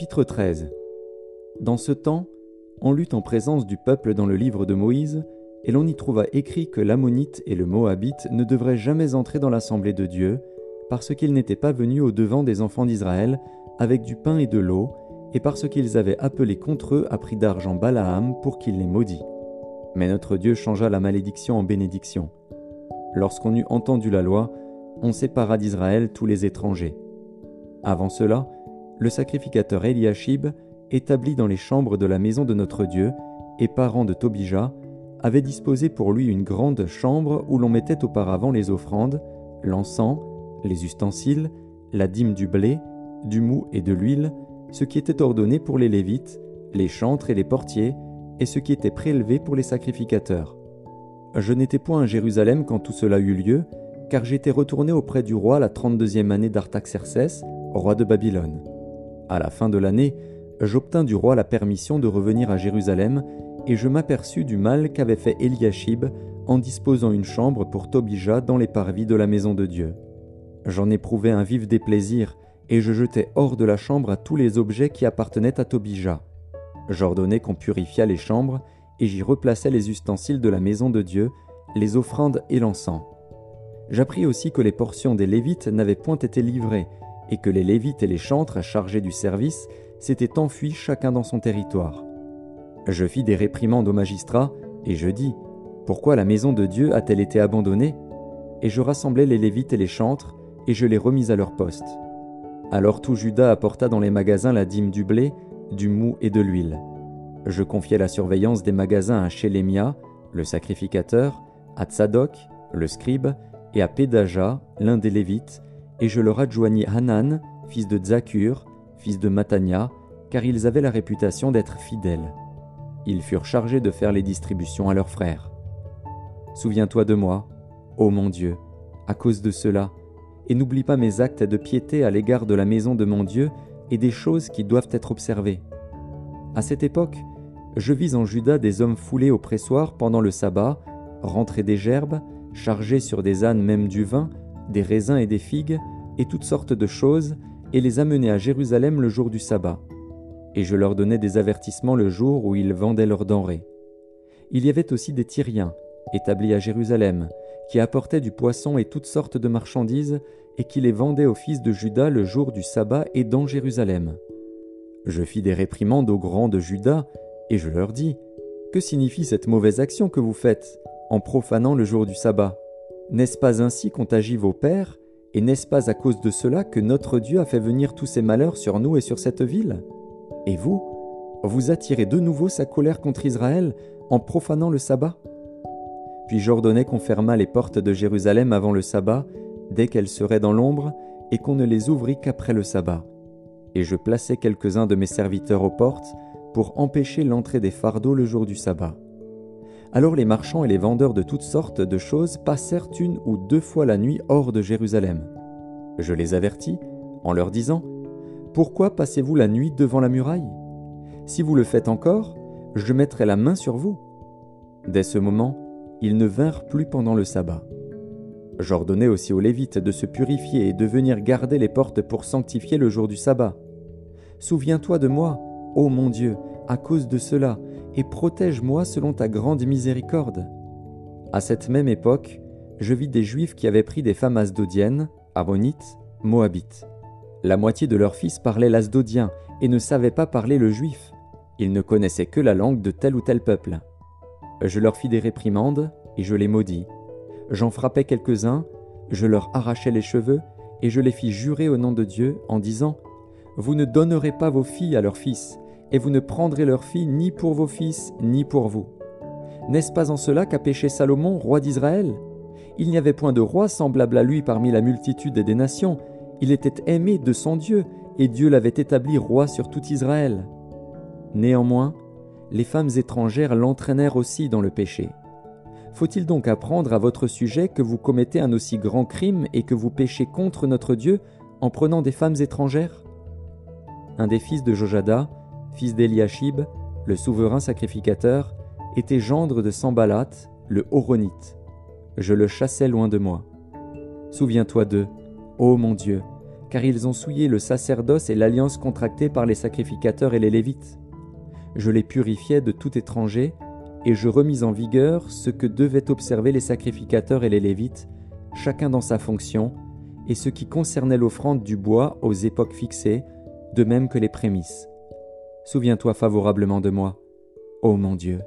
Chapitre 13 Dans ce temps, on lut en présence du peuple dans le livre de Moïse, et l'on y trouva écrit que l'Ammonite et le Moabite ne devraient jamais entrer dans l'assemblée de Dieu, parce qu'ils n'étaient pas venus au devant des enfants d'Israël avec du pain et de l'eau, et parce qu'ils avaient appelé contre eux à prix d'argent Balaam pour qu'il les maudit. Mais notre Dieu changea la malédiction en bénédiction. Lorsqu'on eut entendu la loi, on sépara d'Israël tous les étrangers. Avant cela, le sacrificateur Eliashib, établi dans les chambres de la maison de notre Dieu, et parent de Tobija, avait disposé pour lui une grande chambre où l'on mettait auparavant les offrandes, l'encens, les ustensiles, la dîme du blé, du mou et de l'huile, ce qui était ordonné pour les Lévites, les chantres et les portiers, et ce qui était prélevé pour les sacrificateurs. Je n'étais point à Jérusalem quand tout cela eut lieu, car j'étais retourné auprès du roi la trente-deuxième année d'Artaxercès, roi de Babylone. À la fin de l'année, j'obtins du roi la permission de revenir à Jérusalem, et je m'aperçus du mal qu'avait fait Eliashib en disposant une chambre pour Tobija dans les parvis de la maison de Dieu. J'en éprouvai un vif déplaisir, et je jetai hors de la chambre à tous les objets qui appartenaient à Tobija. J'ordonnai qu'on purifiât les chambres, et j'y replaçai les ustensiles de la maison de Dieu, les offrandes et l'encens. J'appris aussi que les portions des Lévites n'avaient point été livrées, et que les Lévites et les chantres chargés du service s'étaient enfuis chacun dans son territoire. Je fis des réprimandes aux magistrats, et je dis, Pourquoi la maison de Dieu a-t-elle été abandonnée? Et je rassemblai les Lévites et les chantres, et je les remis à leur poste. Alors tout Judas apporta dans les magasins la dîme du blé, du mou et de l'huile. Je confiai la surveillance des magasins à Shélémia, le sacrificateur, à Tzadok, le scribe, et à Pédaja, l'un des Lévites, et je leur adjoignis Hanan, fils de Zakur, fils de Matania, car ils avaient la réputation d'être fidèles. Ils furent chargés de faire les distributions à leurs frères. Souviens-toi de moi, ô mon Dieu, à cause de cela, et n'oublie pas mes actes de piété à l'égard de la maison de mon Dieu et des choses qui doivent être observées. À cette époque, je vis en Juda des hommes foulés au pressoir pendant le sabbat, rentrer des gerbes, chargés sur des ânes même du vin, des raisins et des figues, et toutes sortes de choses, et les amener à Jérusalem le jour du sabbat. Et je leur donnais des avertissements le jour où ils vendaient leurs denrées. Il y avait aussi des Tyriens, établis à Jérusalem, qui apportaient du poisson et toutes sortes de marchandises, et qui les vendaient aux fils de Judas le jour du sabbat et dans Jérusalem. Je fis des réprimandes aux grands de Judas, et je leur dis, Que signifie cette mauvaise action que vous faites, en profanant le jour du sabbat? N'est-ce pas ainsi qu'ont agi vos pères, et n'est-ce pas à cause de cela que notre Dieu a fait venir tous ces malheurs sur nous et sur cette ville? Et vous, vous attirez de nouveau sa colère contre Israël en profanant le sabbat? Puis j'ordonnai qu'on fermât les portes de Jérusalem avant le sabbat, dès qu'elles seraient dans l'ombre, et qu'on ne les ouvrît qu'après le sabbat. Et je plaçai quelques-uns de mes serviteurs aux portes, pour empêcher l'entrée des fardeaux le jour du sabbat. Alors les marchands et les vendeurs de toutes sortes de choses passèrent une ou deux fois la nuit hors de Jérusalem. Je les avertis en leur disant Pourquoi passez-vous la nuit devant la muraille? Si vous le faites encore, je mettrai la main sur vous. Dès ce moment, ils ne vinrent plus pendant le sabbat. J'ordonnai aussi aux Lévites de se purifier et de venir garder les portes pour sanctifier le jour du sabbat. Souviens-toi de moi, ô mon Dieu, à cause de cela, et protège-moi selon ta grande miséricorde. À cette même époque, je vis des Juifs qui avaient pris des femmes asdodiennes, ammonites, moabites. La moitié de leurs fils parlaient l'asdodien et ne savaient pas parler le juif. Ils ne connaissaient que la langue de tel ou tel peuple. Je leur fis des réprimandes et je les maudis. J'en frappai quelques-uns, je leur arrachai les cheveux et je les fis jurer au nom de Dieu en disant Vous ne donnerez pas vos filles à leurs fils, et vous ne prendrez leurs filles ni pour vos fils, ni pour vous. N'est-ce pas en cela qu'a péché Salomon, roi d'Israël? Il n'y avait point de roi semblable à lui parmi la multitude des nations, il était aimé de son Dieu, et Dieu l'avait établi roi sur tout Israël. Néanmoins, les femmes étrangères l'entraînèrent aussi dans le péché. Faut-il donc apprendre à votre sujet que vous commettez un aussi grand crime et que vous péchez contre notre Dieu en prenant des femmes étrangères? Un des fils de Jojada, fils d'Eliashib, le souverain sacrificateur, était gendre de Sambalat, le Horonite. Je le chassais loin de moi. Souviens-toi d'eux, ô mon Dieu, car ils ont souillé le sacerdoce et l'alliance contractée par les sacrificateurs et les Lévites. Je les purifiais de tout étranger, et je remis en vigueur ce que devaient observer les sacrificateurs et les Lévites, chacun dans sa fonction, et ce qui concernait l'offrande du bois aux époques fixées, de même que les prémices. Souviens-toi favorablement de moi, ô mon Dieu.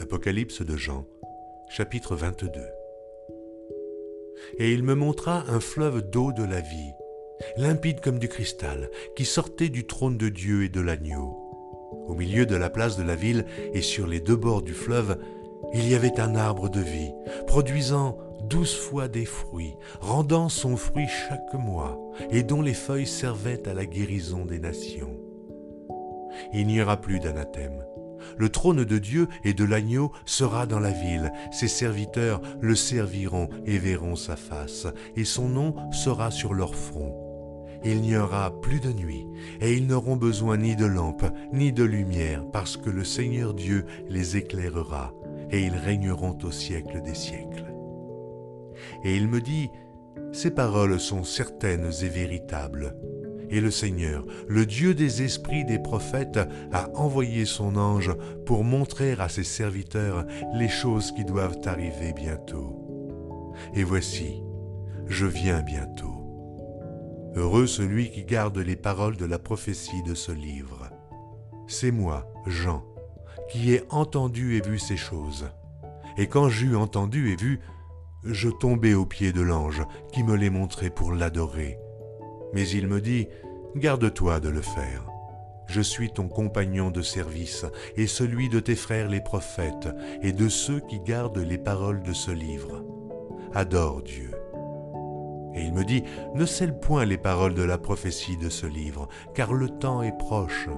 Apocalypse de Jean, chapitre 22. Et il me montra un fleuve d'eau de la vie, limpide comme du cristal, qui sortait du trône de Dieu et de l'agneau. Au milieu de la place de la ville et sur les deux bords du fleuve, il y avait un arbre de vie, produisant douze fois des fruits, rendant son fruit chaque mois, et dont les feuilles servaient à la guérison des nations. Il n'y aura plus d'anathème. Le trône de Dieu et de l'agneau sera dans la ville, ses serviteurs le serviront et verront sa face, et son nom sera sur leur front il n'y aura plus de nuit, et ils n'auront besoin ni de lampe, ni de lumière, parce que le Seigneur Dieu les éclairera, et ils régneront au siècle des siècles. Et il me dit, Ces paroles sont certaines et véritables. Et le Seigneur, le Dieu des esprits des prophètes, a envoyé son ange pour montrer à ses serviteurs les choses qui doivent arriver bientôt. Et voici, je viens bientôt. Heureux celui qui garde les paroles de la prophétie de ce livre. C'est moi, Jean, qui ai entendu et vu ces choses. Et quand j'eus entendu et vu, je tombai aux pieds de l'ange qui me les montrait pour l'adorer. Mais il me dit, Garde-toi de le faire. Je suis ton compagnon de service et celui de tes frères les prophètes et de ceux qui gardent les paroles de ce livre. Adore Dieu. Et il me dit, ne scelle point les paroles de la prophétie de ce livre, car le temps est proche.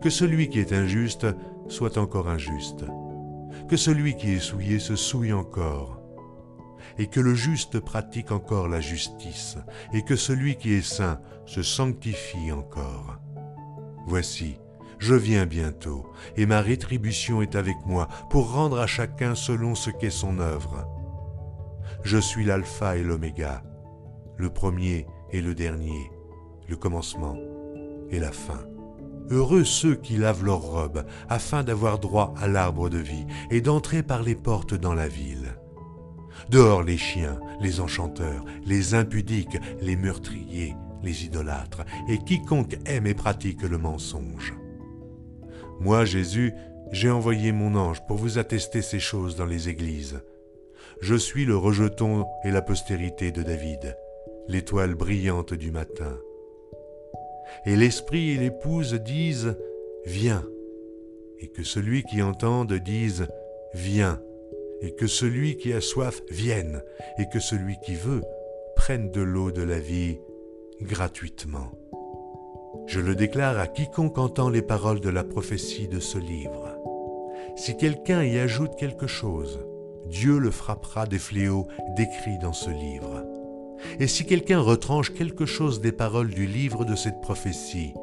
Que celui qui est injuste soit encore injuste, que celui qui est souillé se souille encore, et que le juste pratique encore la justice, et que celui qui est saint se sanctifie encore. Voici, je viens bientôt, et ma rétribution est avec moi pour rendre à chacun selon ce qu'est son œuvre. Je suis l'alpha et l'oméga, le premier et le dernier, le commencement et la fin. Heureux ceux qui lavent leurs robes, afin d'avoir droit à l'arbre de vie et d'entrer par les portes dans la ville. Dehors les chiens, les enchanteurs, les impudiques, les meurtriers, les idolâtres, et quiconque aime et pratique le mensonge. Moi, Jésus, j'ai envoyé mon ange pour vous attester ces choses dans les églises. Je suis le rejeton et la postérité de David, l'étoile brillante du matin. Et l'esprit et l'épouse disent Viens, et que celui qui entende dise Viens, et que celui qui a soif vienne, et que celui qui veut prenne de l'eau de la vie gratuitement. Je le déclare à quiconque entend les paroles de la prophétie de ce livre. Si quelqu'un y ajoute quelque chose, Dieu le frappera des fléaux décrits dans ce livre. Et si quelqu'un retranche quelque chose des paroles du livre de cette prophétie,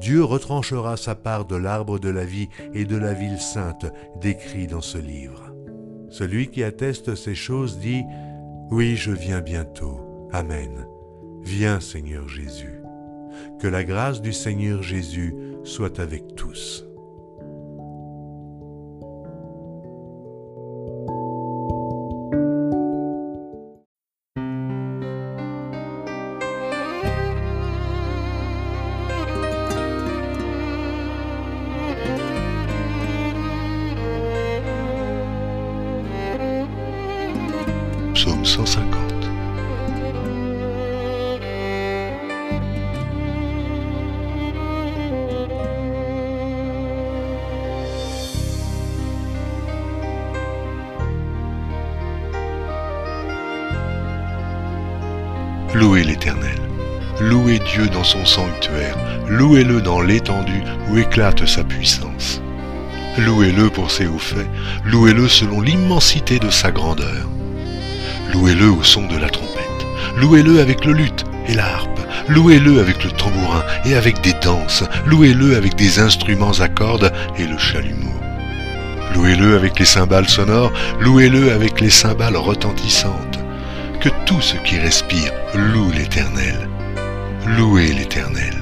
Dieu retranchera sa part de l'arbre de la vie et de la ville sainte décrits dans ce livre. Celui qui atteste ces choses dit, Oui, je viens bientôt. Amen. Viens Seigneur Jésus. Que la grâce du Seigneur Jésus soit avec tous. Psaume 150. Louez l'Éternel. Louez Dieu dans son sanctuaire. Louez-le dans l'étendue où éclate sa puissance. Louez-le pour ses hauts faits. Louez-le selon l'immensité de sa grandeur. Louez-le au son de la trompette. Louez-le avec le luth et la harpe. louez-le avec le tambourin et avec des danses, louez-le avec des instruments à cordes et le chalumeau. Louez-le avec les cymbales sonores, louez-le avec les cymbales retentissantes. Que tout ce qui respire loue l'Éternel. Louez l'Éternel.